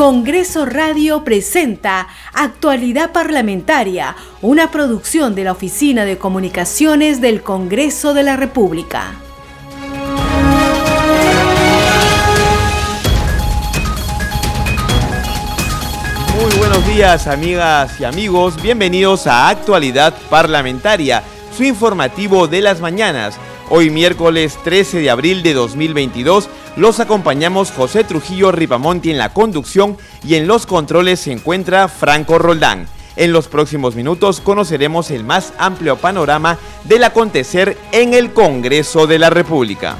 Congreso Radio presenta Actualidad Parlamentaria, una producción de la Oficina de Comunicaciones del Congreso de la República. Muy buenos días amigas y amigos, bienvenidos a Actualidad Parlamentaria, su informativo de las mañanas. Hoy miércoles 13 de abril de 2022 los acompañamos José Trujillo Ripamonti en la conducción y en los controles se encuentra Franco Roldán. En los próximos minutos conoceremos el más amplio panorama del acontecer en el Congreso de la República.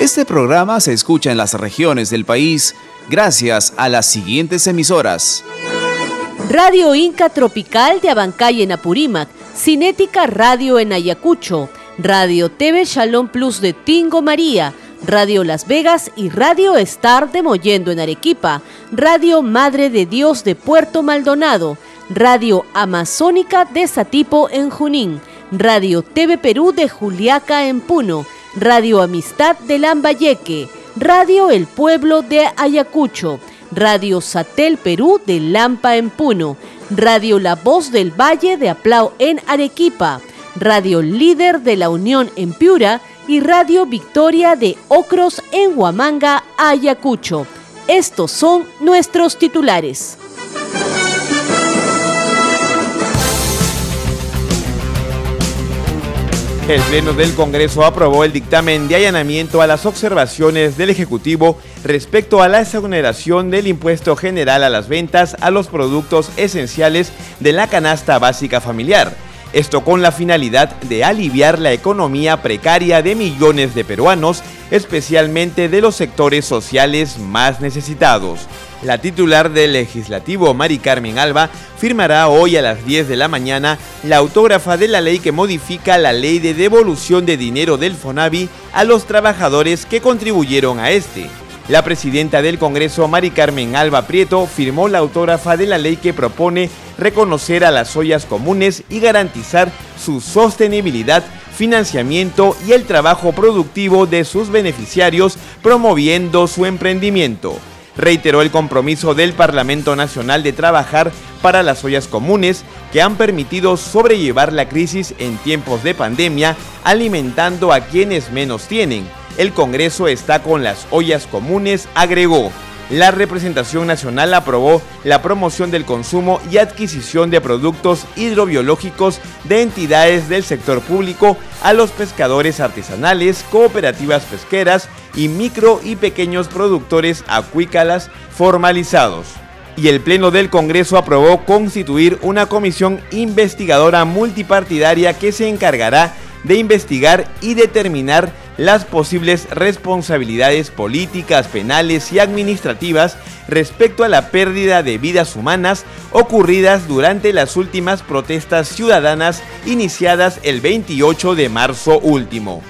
Este programa se escucha en las regiones del país gracias a las siguientes emisoras. Radio Inca Tropical de Abancay en Apurímac, Cinética Radio en Ayacucho, Radio TV Shalom Plus de Tingo María, Radio Las Vegas y Radio Star de Mollendo en Arequipa, Radio Madre de Dios de Puerto Maldonado, Radio Amazónica de Satipo en Junín, Radio TV Perú de Juliaca en Puno, Radio Amistad de Lambayeque, Radio El Pueblo de Ayacucho, Radio Satel Perú de Lampa en Puno, Radio La Voz del Valle de Aplau en Arequipa, Radio Líder de la Unión en Piura y Radio Victoria de Ocros en Huamanga, Ayacucho. Estos son nuestros titulares. El Pleno del Congreso aprobó el dictamen de allanamiento a las observaciones del Ejecutivo respecto a la exoneración del impuesto general a las ventas a los productos esenciales de la canasta básica familiar esto con la finalidad de aliviar la economía precaria de millones de peruanos, especialmente de los sectores sociales más necesitados. La titular del legislativo, Mari Carmen Alba, firmará hoy a las 10 de la mañana la autógrafa de la ley que modifica la ley de devolución de dinero del FONAVI a los trabajadores que contribuyeron a este. La presidenta del Congreso, Mari Carmen Alba Prieto, firmó la autógrafa de la ley que propone reconocer a las ollas comunes y garantizar su sostenibilidad, financiamiento y el trabajo productivo de sus beneficiarios, promoviendo su emprendimiento. Reiteró el compromiso del Parlamento Nacional de trabajar para las ollas comunes que han permitido sobrellevar la crisis en tiempos de pandemia, alimentando a quienes menos tienen el Congreso está con las ollas comunes, agregó. La representación nacional aprobó la promoción del consumo y adquisición de productos hidrobiológicos de entidades del sector público a los pescadores artesanales, cooperativas pesqueras y micro y pequeños productores acuícolas formalizados. Y el Pleno del Congreso aprobó constituir una comisión investigadora multipartidaria que se encargará de investigar y determinar las posibles responsabilidades políticas, penales y administrativas respecto a la pérdida de vidas humanas ocurridas durante las últimas protestas ciudadanas iniciadas el 28 de marzo último.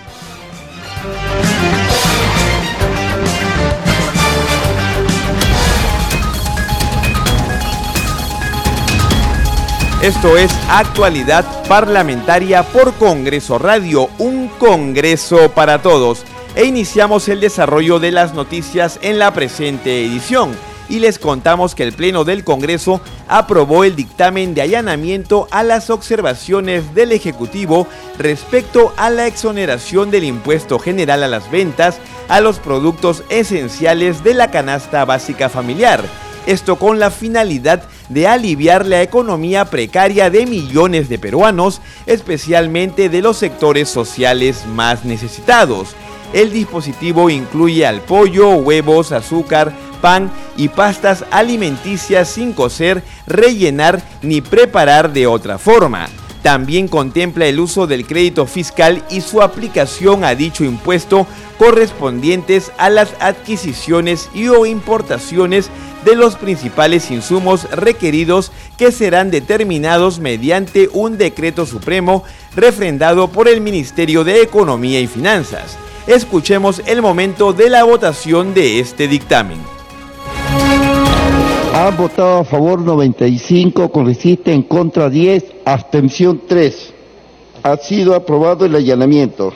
Esto es Actualidad Parlamentaria por Congreso Radio, un Congreso para todos. E iniciamos el desarrollo de las noticias en la presente edición. Y les contamos que el Pleno del Congreso aprobó el dictamen de allanamiento a las observaciones del Ejecutivo respecto a la exoneración del impuesto general a las ventas a los productos esenciales de la canasta básica familiar. Esto con la finalidad de aliviar la economía precaria de millones de peruanos, especialmente de los sectores sociales más necesitados. El dispositivo incluye al pollo, huevos, azúcar, pan y pastas alimenticias sin cocer, rellenar ni preparar de otra forma. También contempla el uso del crédito fiscal y su aplicación a dicho impuesto correspondientes a las adquisiciones y o importaciones de los principales insumos requeridos que serán determinados mediante un decreto supremo refrendado por el Ministerio de Economía y Finanzas. Escuchemos el momento de la votación de este dictamen. Han votado a favor 95, con resiste en contra 10, abstención 3. Ha sido aprobado el allanamiento.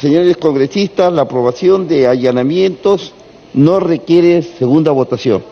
Señores congresistas, la aprobación de allanamientos no requiere segunda votación.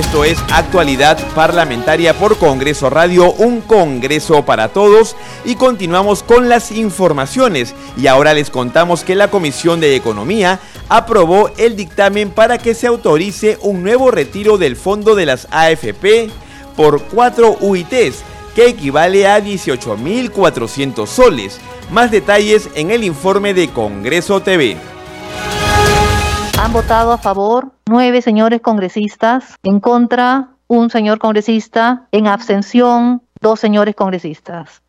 Esto es Actualidad Parlamentaria por Congreso Radio, un Congreso para todos. Y continuamos con las informaciones. Y ahora les contamos que la Comisión de Economía aprobó el dictamen para que se autorice un nuevo retiro del fondo de las AFP por 4 UITs, que equivale a 18.400 soles. Más detalles en el informe de Congreso TV. Han votado a favor nueve señores congresistas, en contra un señor congresista, en abstención dos señores congresistas.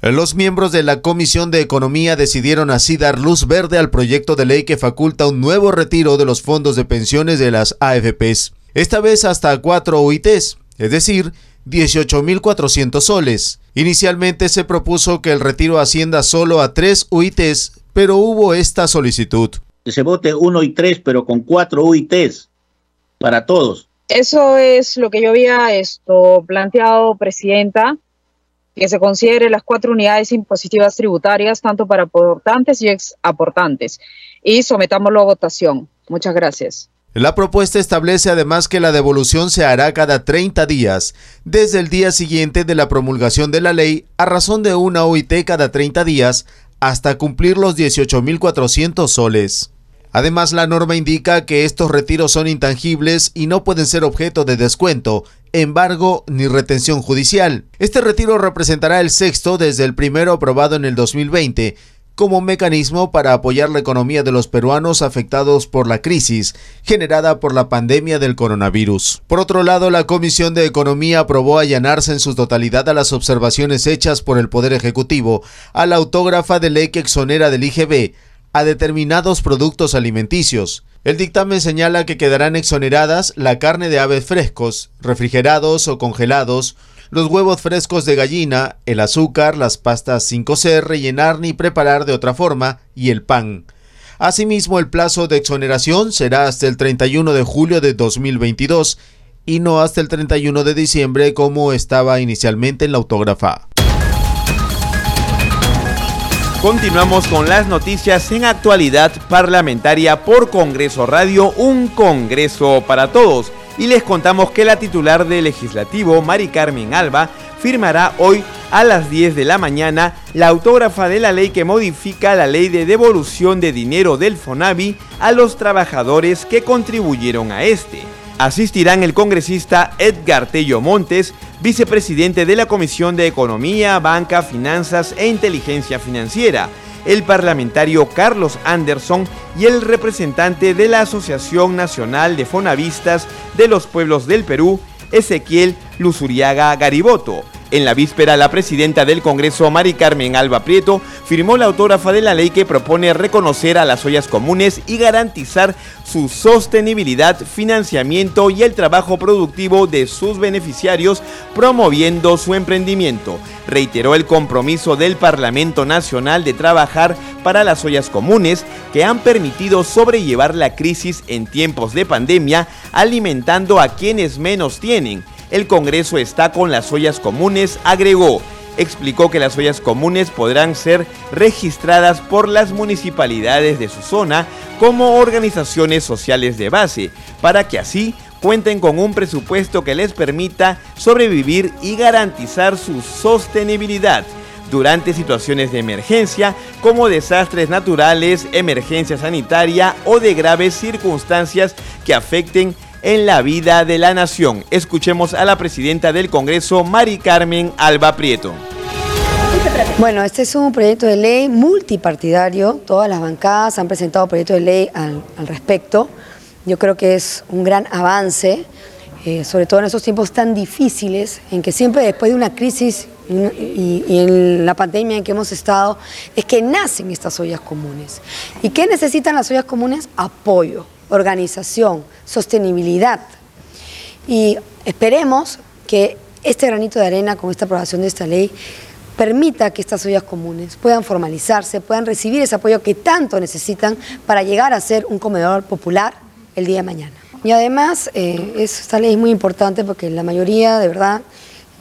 Los miembros de la Comisión de Economía decidieron así dar luz verde al proyecto de ley que faculta un nuevo retiro de los fondos de pensiones de las AFPs, esta vez hasta cuatro UITs, es decir, 18.400 soles. Inicialmente se propuso que el retiro ascienda solo a tres UITs, pero hubo esta solicitud se vote uno y tres, pero con cuatro UITs para todos. Eso es lo que yo había esto planteado, Presidenta, que se considere las cuatro unidades impositivas tributarias, tanto para aportantes y ex aportantes, y sometámoslo a votación. Muchas gracias. La propuesta establece además que la devolución se hará cada 30 días, desde el día siguiente de la promulgación de la ley, a razón de una OIT cada 30 días, hasta cumplir los 18.400 soles. Además, la norma indica que estos retiros son intangibles y no pueden ser objeto de descuento, embargo ni retención judicial. Este retiro representará el sexto desde el primero aprobado en el 2020 como mecanismo para apoyar la economía de los peruanos afectados por la crisis generada por la pandemia del coronavirus. Por otro lado, la Comisión de Economía aprobó allanarse en su totalidad a las observaciones hechas por el Poder Ejecutivo a la autógrafa de ley que exonera del IGB a determinados productos alimenticios. El dictamen señala que quedarán exoneradas la carne de aves frescos, refrigerados o congelados, los huevos frescos de gallina, el azúcar, las pastas sin cocer, rellenar ni preparar de otra forma y el pan. Asimismo, el plazo de exoneración será hasta el 31 de julio de 2022 y no hasta el 31 de diciembre como estaba inicialmente en la autógrafa. Continuamos con las noticias en actualidad parlamentaria por Congreso Radio, un Congreso para todos. Y les contamos que la titular del legislativo, Mari Carmen Alba, firmará hoy a las 10 de la mañana la autógrafa de la ley que modifica la ley de devolución de dinero del FONAVI a los trabajadores que contribuyeron a este. Asistirán el congresista Edgar Tello Montes, vicepresidente de la Comisión de Economía, Banca, Finanzas e Inteligencia Financiera, el parlamentario Carlos Anderson y el representante de la Asociación Nacional de Fonavistas de los Pueblos del Perú, Ezequiel Luzuriaga Gariboto. En la víspera, la presidenta del Congreso, Mari Carmen Alba Prieto, firmó la autógrafa de la ley que propone reconocer a las ollas comunes y garantizar su sostenibilidad, financiamiento y el trabajo productivo de sus beneficiarios, promoviendo su emprendimiento. Reiteró el compromiso del Parlamento Nacional de trabajar para las ollas comunes que han permitido sobrellevar la crisis en tiempos de pandemia, alimentando a quienes menos tienen el Congreso está con las ollas comunes, agregó. Explicó que las ollas comunes podrán ser registradas por las municipalidades de su zona como organizaciones sociales de base, para que así cuenten con un presupuesto que les permita sobrevivir y garantizar su sostenibilidad durante situaciones de emergencia como desastres naturales, emergencia sanitaria o de graves circunstancias que afecten en la vida de la nación. Escuchemos a la presidenta del Congreso, Mari Carmen Alba Prieto. Bueno, este es un proyecto de ley multipartidario. Todas las bancadas han presentado proyectos de ley al, respecto. Yo creo que es un gran avance, eh, sobre todo en estos tiempos tan difíciles, en que siempre después de una crisis y, y, en la pandemia en que hemos estado, es que nacen estas ollas comunes. ¿Y qué necesitan las ollas comunes? Apoyo organización, sostenibilidad. Y esperemos que este granito de arena con esta aprobación de esta ley permita que estas ollas comunes puedan formalizarse, puedan recibir ese apoyo que tanto necesitan para llegar a ser un comedor popular el día de mañana. Y además, eh, esta ley es muy importante porque la mayoría, de verdad,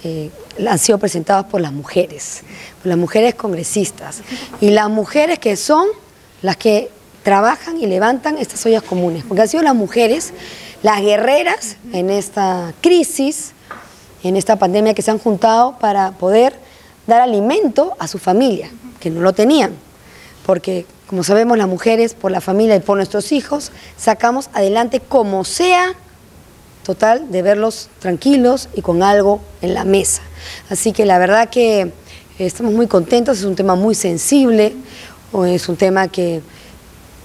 eh, han sido presentados por las mujeres, por las mujeres congresistas y las mujeres que son las que trabajan y levantan estas ollas comunes, porque han sido las mujeres las guerreras en esta crisis, en esta pandemia que se han juntado para poder dar alimento a su familia, que no lo tenían, porque como sabemos las mujeres por la familia y por nuestros hijos sacamos adelante como sea, total, de verlos tranquilos y con algo en la mesa. Así que la verdad que estamos muy contentos, es un tema muy sensible, es un tema que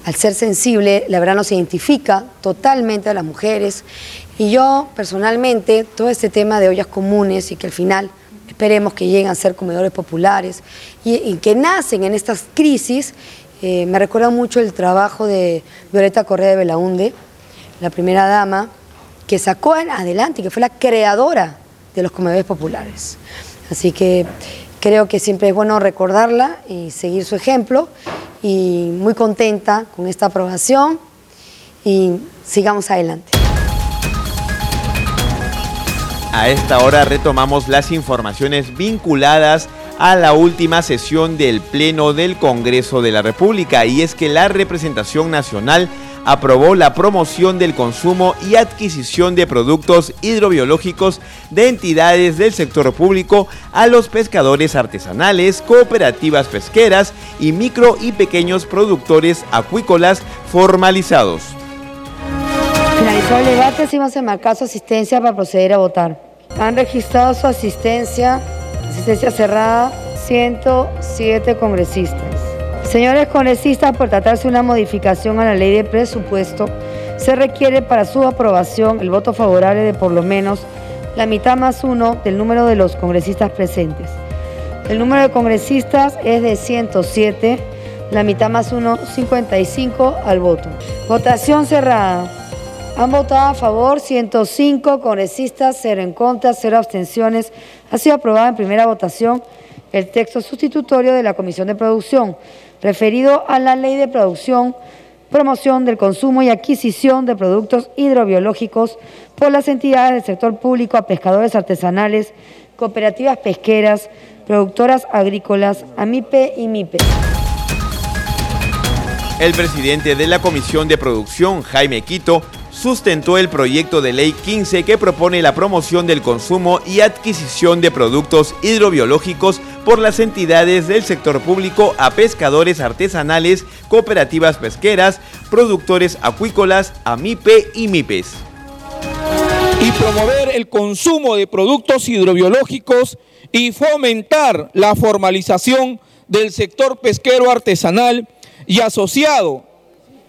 al ser sensible, la verdad nos identifica totalmente a las mujeres. Y yo personalmente, todo este tema de ollas comunes y que al final esperemos que lleguen a ser comedores populares y, que nacen en estas crisis, eh, me recuerda mucho el trabajo de Violeta Correa de Belaunde, la primera dama, que sacó adelante que fue la creadora de los comedores populares. Así que creo que siempre es bueno recordarla y seguir su ejemplo y muy contenta con esta aprobación y sigamos adelante. A esta hora retomamos las informaciones vinculadas a la última sesión del Pleno del Congreso de la República y es que la representación nacional aprobó la promoción del consumo y adquisición de productos hidrobiológicos de entidades del sector público a los pescadores artesanales, cooperativas pesqueras y micro y pequeños productores acuícolas formalizados. Finalizó el debate, se a marcar su asistencia para proceder a votar. Han registrado su asistencia, asistencia cerrada, 107 congresistas. Señores congresistas, por tratarse una modificación a la ley de presupuesto, se requiere para su aprobación el voto favorable de por lo menos la mitad más uno del número de los congresistas presentes. El número de congresistas es de 107, la mitad más uno, 55 al voto. Votación cerrada. Han votado a favor 105 congresistas, 0 en contra, 0 abstenciones. Ha sido aprobado en primera votación el texto sustitutorio de la Comisión de Producción referido a la Ley de Producción, Promoción del Consumo y Adquisición de Productos Hidrobiológicos por las entidades del sector público a pescadores artesanales, cooperativas pesqueras, productoras agrícolas, AMIPE y MIPE. El presidente de la Comisión de Producción, Jaime Quito, sustentó el proyecto de ley 15 que propone la promoción del consumo y adquisición de productos hidrobiológicos por las entidades del sector público a pescadores artesanales, cooperativas pesqueras, productores acuícolas, AMIPE y MIPES. Y promover el consumo de productos hidrobiológicos y fomentar la formalización del sector pesquero artesanal y asociado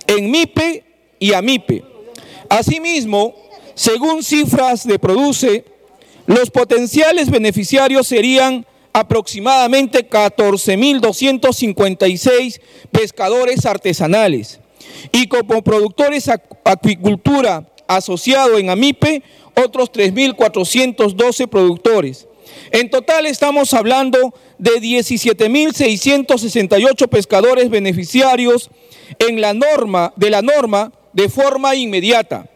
en MIPE y AMIPE Asimismo, según cifras de Produce, los potenciales beneficiarios serían aproximadamente 14.256 pescadores artesanales y como productores acuicultura asociado en AMIPE, otros 3.412 productores. En total estamos hablando de 17.668 pescadores beneficiarios en la norma, de la norma de forma inmediata,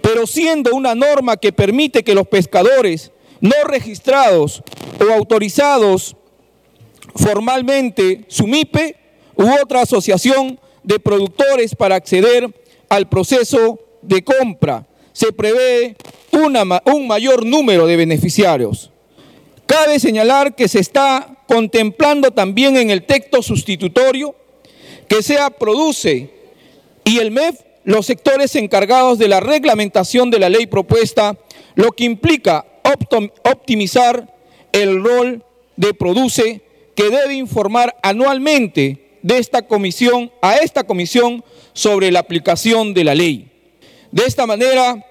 pero siendo una norma que permite que los pescadores no registrados o autorizados formalmente SUMIPE u otra asociación de productores para acceder al proceso de compra. Se prevé un mayor número de beneficiarios. Cabe señalar que se está contemplando también en el texto sustitutorio que sea produce y el MEF los sectores encargados de la reglamentación de la ley propuesta, lo que implica optimizar el rol de Produce, que debe informar anualmente de esta comisión, a esta comisión sobre la aplicación de la ley. De esta manera,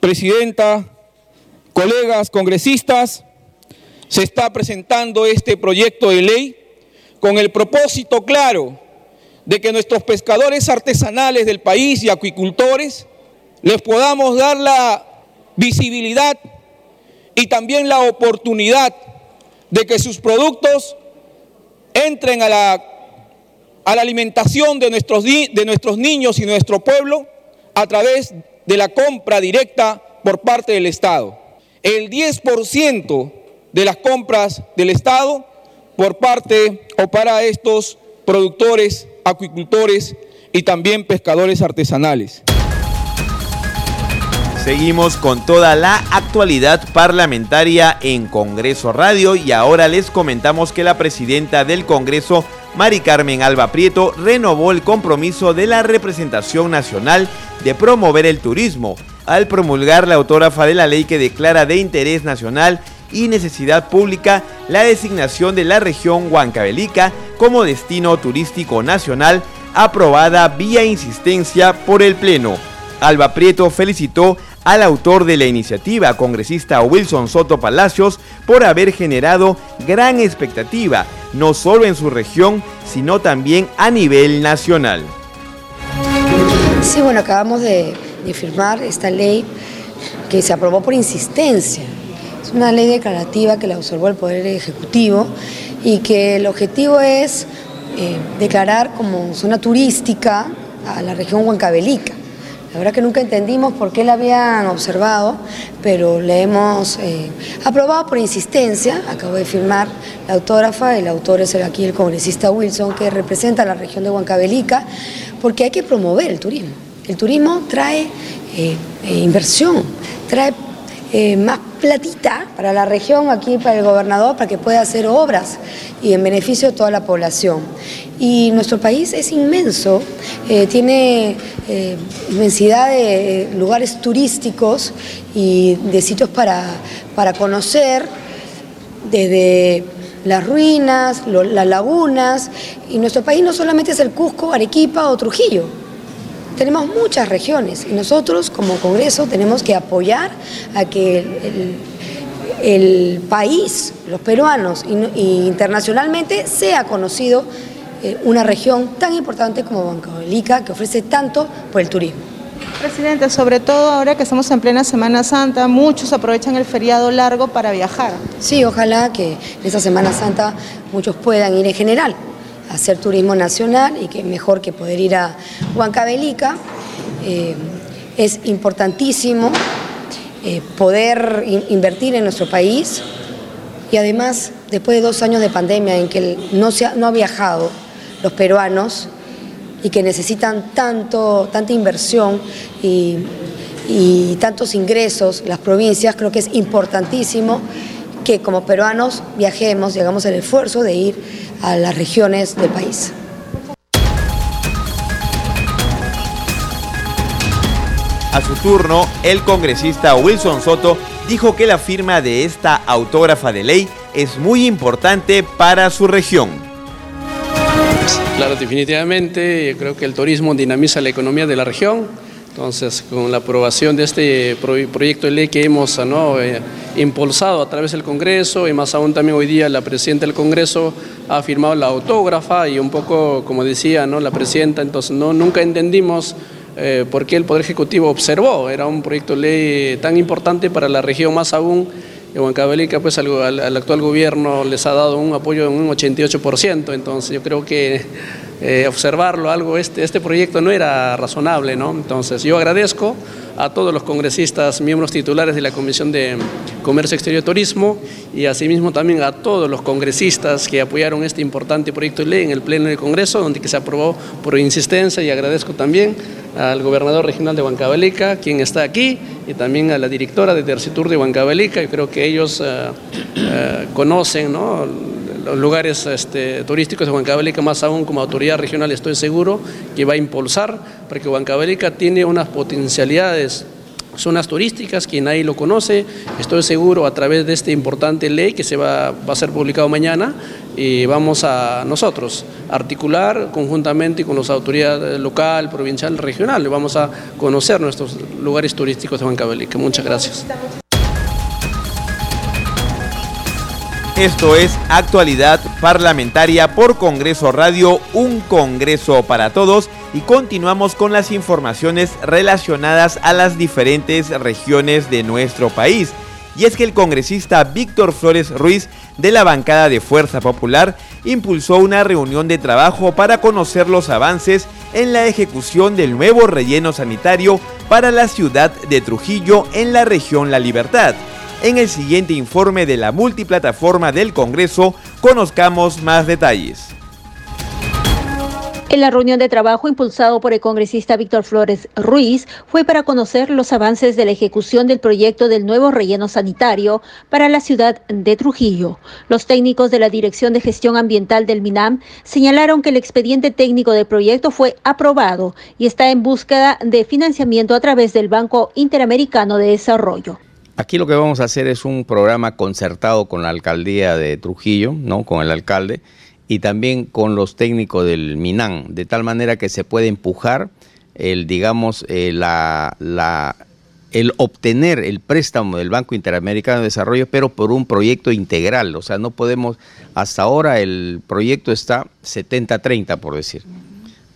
Presidenta, colegas congresistas, se está presentando este proyecto de ley con el propósito claro de que nuestros pescadores artesanales del país y acuicultores les podamos dar la visibilidad y también la oportunidad de que sus productos entren a la, a la alimentación de nuestros, de nuestros niños y nuestro pueblo a través de la compra directa por parte del Estado. El 10% de las compras del Estado por parte o para estos productores, acuicultores y también pescadores artesanales. Seguimos con toda la actualidad parlamentaria en Congreso Radio y ahora les comentamos que la presidenta del Congreso, Mari Carmen Alba Prieto, renovó el compromiso de la representación nacional de promover el turismo al promulgar la autógrafa de la ley que declara de interés nacional y necesidad pública la designación de la región Huancavelica como destino turístico nacional aprobada vía insistencia por el Pleno. Alba Prieto felicitó al autor de la iniciativa, congresista Wilson Soto Palacios, por haber generado gran expectativa, no solo en su región, sino también a nivel nacional. Sí, bueno, acabamos de, firmar esta ley que se aprobó por insistencia. Es una ley declarativa que la observó el Poder Ejecutivo y que el objetivo es eh, declarar como zona turística a la región Huancavelica. La verdad que nunca entendimos por qué la habían observado, pero le hemos eh, aprobado por insistencia. Acabo de firmar la autógrafa, el autor es aquí el congresista Wilson, que representa a la región de Huancavelica, porque hay que promover el turismo. El turismo trae eh, eh, inversión, trae más platita para la región, aquí para el gobernador, para que pueda hacer obras y en beneficio de toda la población. Y nuestro país es inmenso, eh, tiene eh, inmensidad de lugares turísticos y de sitios para, para conocer, desde las ruinas, las lagunas, y nuestro país no solamente es el Cusco, Arequipa o Trujillo, tenemos muchas regiones y nosotros como Congreso tenemos que apoyar a que el, país, los peruanos e internacionalmente sea conocido eh, una región tan importante como Bancabelica que ofrece tanto por el turismo. Presidente, sobre todo ahora que estamos en plena Semana Santa, muchos aprovechan el feriado largo para viajar. Sí, ojalá que en esta Semana Santa muchos puedan ir en general hacer turismo nacional y que mejor que poder ir a Huancavelica. Eh, es importantísimo eh, poder invertir en nuestro país y además después de dos años de pandemia en que no, se ha, no ha viajado los peruanos y que necesitan tanto, tanta inversión y, y tantos ingresos, las provincias, creo que es importantísimo que como peruanos viajemos y hagamos el esfuerzo de ir a las regiones del país. A su turno, el congresista Wilson Soto dijo que la firma de esta autógrafa de ley es muy importante para su región. Claro, definitivamente, creo que el turismo dinamiza la economía de la región entonces, con la aprobación de este proyecto de ley que hemos ¿no? Eh, impulsado a través del Congreso y más aún también hoy día la Presidenta del Congreso ha firmado la autógrafa y un poco, como decía ¿no? la Presidenta, entonces no, nunca entendimos eh, por qué el Poder Ejecutivo observó, era un proyecto de ley tan importante para la región más aún en Huancavelica pues al, al, actual gobierno les ha dado un apoyo en un 88%, entonces yo creo que eh, observarlo, algo, este, este proyecto no era razonable, ¿no? Entonces yo agradezco a todos los congresistas, miembros titulares de la Comisión de Comercio Exterior y Turismo y asimismo también a todos los congresistas que apoyaron este importante proyecto de ley en el Pleno del Congreso, donde que se aprobó por insistencia y agradezco también al gobernador regional de Huancavelica, quien está aquí, y también a la directora de Tercitur de Huancavelica, yo creo que ellos eh, eh, conocen, ¿no? Los lugares este, turísticos de Huancavelica, más aún como autoridad regional estoy seguro que va a impulsar, porque Huancavelica tiene unas potencialidades zonas turísticas, quien ahí lo conoce, estoy seguro a través de esta importante ley que se va, va, a ser publicado mañana y vamos a nosotros articular conjuntamente con las autoridades local, provincial, regional, vamos a conocer nuestros lugares turísticos de Huancavelica. Muchas gracias. Esto es Actualidad Parlamentaria por Congreso Radio, un Congreso para todos y continuamos con las informaciones relacionadas a las diferentes regiones de nuestro país. Y es que el congresista Víctor Flores Ruiz de la bancada de Fuerza Popular impulsó una reunión de trabajo para conocer los avances en la ejecución del nuevo relleno sanitario para la ciudad de Trujillo en la región La Libertad En el siguiente informe de la multiplataforma del Congreso conozcamos más detalles. En la reunión de trabajo impulsado por el congresista Víctor Flores Ruiz fue para conocer los avances de la ejecución del proyecto del nuevo relleno sanitario para la ciudad de Trujillo. Los técnicos de la Dirección de Gestión Ambiental del MINAM señalaron que el expediente técnico del proyecto fue aprobado y está en búsqueda de financiamiento a través del Banco Interamericano de Desarrollo. Aquí lo que vamos a hacer es un programa concertado con la alcaldía de Trujillo, ¿no? con el alcalde y también con los técnicos del MINAN, de tal manera que se puede empujar el, digamos, eh, la, el obtener el préstamo del Banco Interamericano de Desarrollo, pero por un proyecto integral. O sea, no podemos, hasta ahora el proyecto está 70-30, por decir.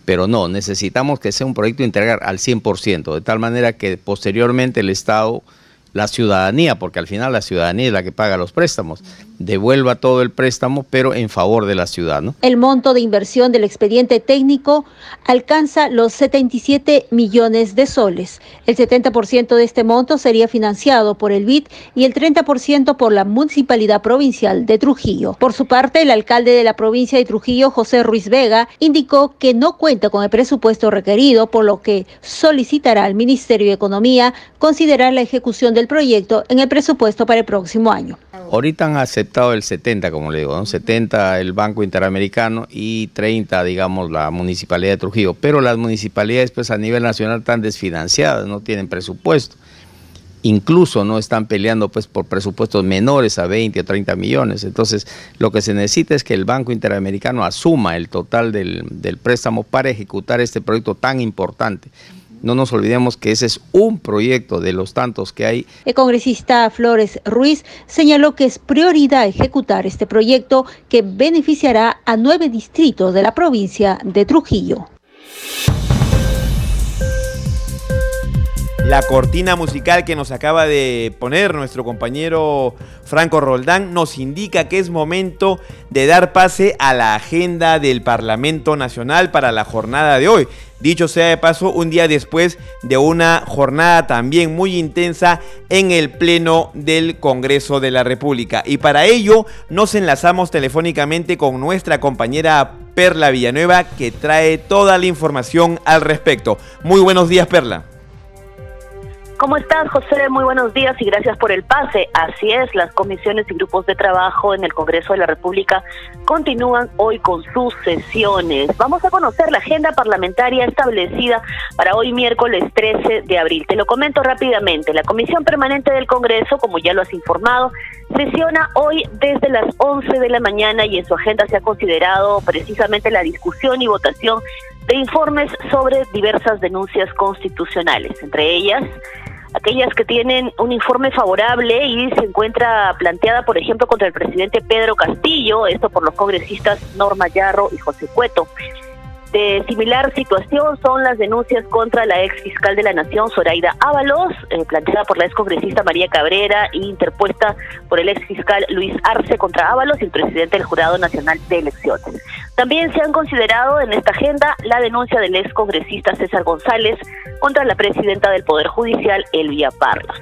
Pero no, necesitamos que sea un proyecto integral al 100%, de tal manera que posteriormente el Estado la ciudadanía, porque al final la ciudadanía es la que paga los préstamos, devuelva todo el préstamo, pero en favor de la ciudad. ¿no? El monto de inversión del expediente técnico alcanza los 77 millones de soles. El 70% de este monto sería financiado por el BID y el 30% por la Municipalidad Provincial de Trujillo. Por su parte, el alcalde de la provincia de Trujillo, José Ruiz Vega, indicó que no cuenta con el presupuesto requerido, por lo que solicitará al Ministerio de Economía considerar la ejecución del proyecto en el presupuesto para el próximo año. Ahorita han aceptado el 70, como le digo, ¿no? 70 el Banco Interamericano y 30, digamos, la Municipalidad de Trujillo. Pero las municipalidades, pues a nivel nacional, están desfinanciadas, no tienen presupuesto. Incluso no están peleando pues por presupuestos menores a 20 o 30 millones. Entonces, lo que se necesita es que el Banco Interamericano asuma el total del, del préstamo para ejecutar este proyecto tan importante. No nos olvidemos que ese es un proyecto de los tantos que hay. El congresista Flores Ruiz señaló que es prioridad ejecutar este proyecto que beneficiará a nueve distritos de la provincia de Trujillo. La cortina musical que nos acaba de poner nuestro compañero Franco Roldán nos indica que es momento de dar pase a la agenda del Parlamento Nacional para la jornada de hoy. Dicho sea de paso, un día después de una jornada también muy intensa en el Pleno del Congreso de la República. Y para ello nos enlazamos telefónicamente con nuestra compañera Perla Villanueva que trae toda la información al respecto. Muy buenos días, Perla. ¿Cómo estás, José? Muy buenos días y gracias por el pase. Así es, las comisiones y grupos de trabajo en el Congreso de la República continúan hoy con sus sesiones. Vamos a conocer la agenda parlamentaria establecida para hoy miércoles 13 de abril. Te lo comento rápidamente. La Comisión Permanente del Congreso, como ya lo has informado, sesiona hoy desde las 11 de la mañana y en su agenda se ha considerado precisamente la discusión y votación de informes sobre diversas denuncias constitucionales, entre ellas aquellas que tienen un informe favorable y se encuentra planteada, por ejemplo, contra el presidente Pedro Castillo, esto por los congresistas Norma Yarro y José Cueto. De similar situación son las denuncias contra la ex fiscal de la Nación, Zoraida Ábalos, eh, planteada por la ex congresista María Cabrera e interpuesta por el ex fiscal Luis Arce contra Ábalos y el presidente del Jurado Nacional de Elecciones. También se han considerado en esta agenda la denuncia del ex congresista César González contra la presidenta del Poder Judicial, Elvia Parlos.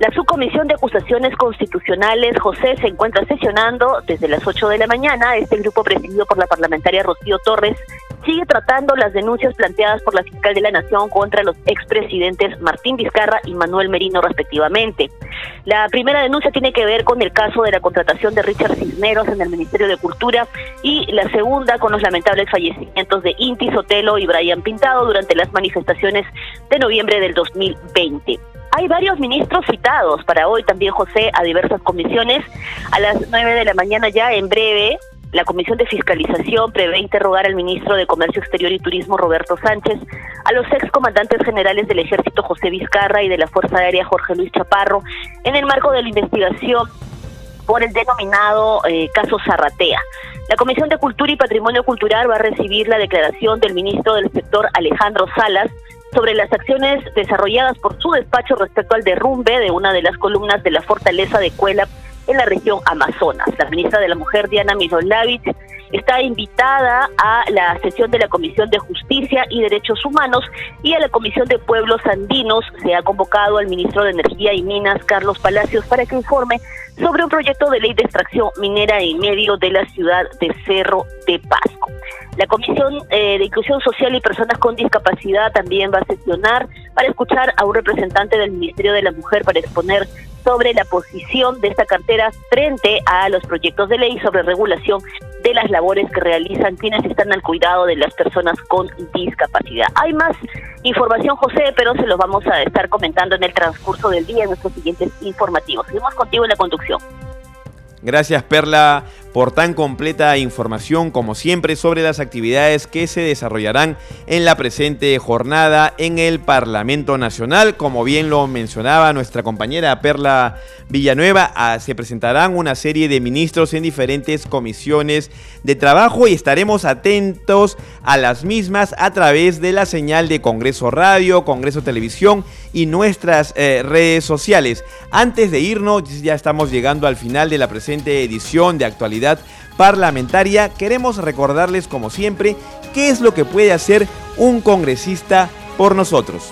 La subcomisión de acusaciones constitucionales, José, se encuentra sesionando desde las 8 de la mañana. Este grupo presidido por la parlamentaria Rocío Torres sigue tratando las denuncias planteadas por la fiscal de la Nación contra los expresidentes Martín Vizcarra y Manuel Merino respectivamente. La primera denuncia tiene que ver con el caso de la contratación de Richard Cisneros en el Ministerio de Cultura y la segunda con los lamentables fallecimientos de Inti Sotelo y Brian Pintado durante las manifestaciones de noviembre del 2020. Hay varios ministros citados para hoy también, José, a diversas comisiones. A las nueve de la mañana ya, en breve, la Comisión de Fiscalización prevé interrogar al ministro de Comercio Exterior y Turismo, Roberto Sánchez, a los excomandantes generales del Ejército, José Vizcarra, y de la Fuerza Aérea, Jorge Luis Chaparro, en el marco de la investigación por el denominado eh, caso Zarratea. La Comisión de Cultura y Patrimonio Cultural va a recibir la declaración del ministro del sector, Alejandro Salas, sobre las acciones desarrolladas por su despacho respecto al derrumbe de una de las columnas de la fortaleza de Cuela en la región Amazonas. La ministra de la Mujer, Diana Mirolavich, está invitada a la sesión de la Comisión de Justicia y Derechos Humanos y a la Comisión de Pueblos Andinos. Se ha convocado al ministro de Energía y Minas, Carlos Palacios, para que informe sobre un proyecto de ley de extracción minera en medio de la ciudad de Cerro de Pasco. La Comisión eh, de Inclusión Social y Personas con Discapacidad también va a sesionar para escuchar a un representante del Ministerio de la Mujer para exponer sobre la posición de esta cartera frente a los proyectos de ley sobre regulación de las labores que realizan quienes están al cuidado de las personas con discapacidad. Hay más información, José, pero se los vamos a estar comentando en el transcurso del día en nuestros siguientes informativos. Seguimos contigo en la conducción. Gracias Perla por tan completa información como siempre sobre las actividades que se desarrollarán en la presente jornada en el Parlamento Nacional. Como bien lo mencionaba nuestra compañera Perla Villanueva, ah, se presentarán una serie de ministros en diferentes comisiones de trabajo y estaremos atentos a las mismas a través de la señal de Congreso Radio, Congreso Televisión y nuestras eh, redes sociales. Antes de irnos, ya estamos llegando al final de la presente edición de actualidad parlamentaria, queremos recordarles como siempre qué es lo que puede hacer un congresista por nosotros.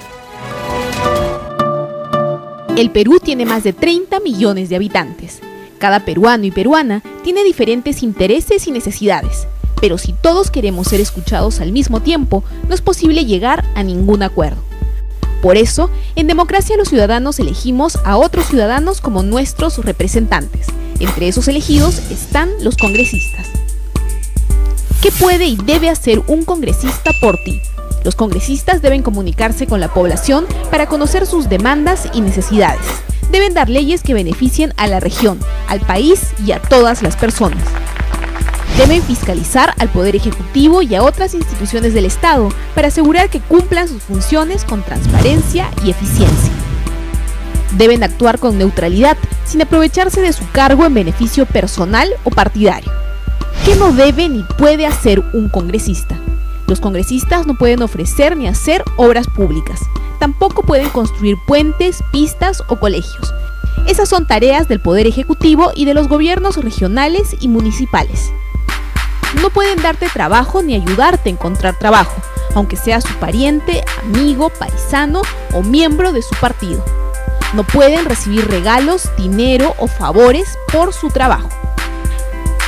El Perú tiene más de 30 millones de habitantes. Cada peruano y peruana tiene diferentes intereses y necesidades, pero si todos queremos ser escuchados al mismo tiempo, no es posible llegar a ningún acuerdo. Por eso, en democracia los ciudadanos elegimos a otros ciudadanos como nuestros representantes. Entre esos elegidos están los congresistas. ¿Qué puede y debe hacer un congresista por ti? Los congresistas deben comunicarse con la población para conocer sus demandas y necesidades. Deben dar leyes que beneficien a la región, al país y a todas las personas. Deben fiscalizar al Poder Ejecutivo y a otras instituciones del Estado para asegurar que cumplan sus funciones con transparencia y eficiencia. Deben actuar con neutralidad, sin aprovecharse de su cargo en beneficio personal o partidario. ¿Qué no debe ni puede hacer un congresista? Los congresistas no pueden ofrecer ni hacer obras públicas. Tampoco pueden construir puentes, pistas o colegios. Esas son tareas del Poder Ejecutivo y de los gobiernos regionales y municipales. No pueden darte trabajo ni ayudarte a encontrar trabajo, aunque sea su pariente, amigo, paisano o miembro de su partido. No pueden recibir regalos, dinero o favores por su trabajo.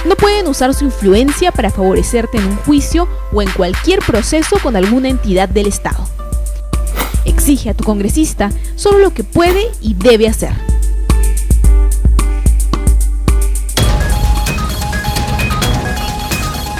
No pueden usar su influencia para favorecerte en un juicio o en cualquier proceso con alguna entidad del Estado. Exige a tu congresista solo lo que puede y debe hacer.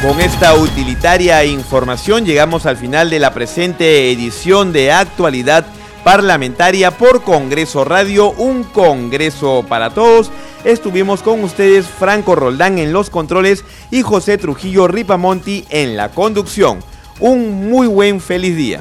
Con esta utilitaria información llegamos al final de la presente edición de Actualidad Parlamentaria por Congreso Radio, un Congreso para todos. Estuvimos con ustedes Franco Roldán en los controles y José Trujillo Ripamonti en la conducción. Un muy buen feliz día.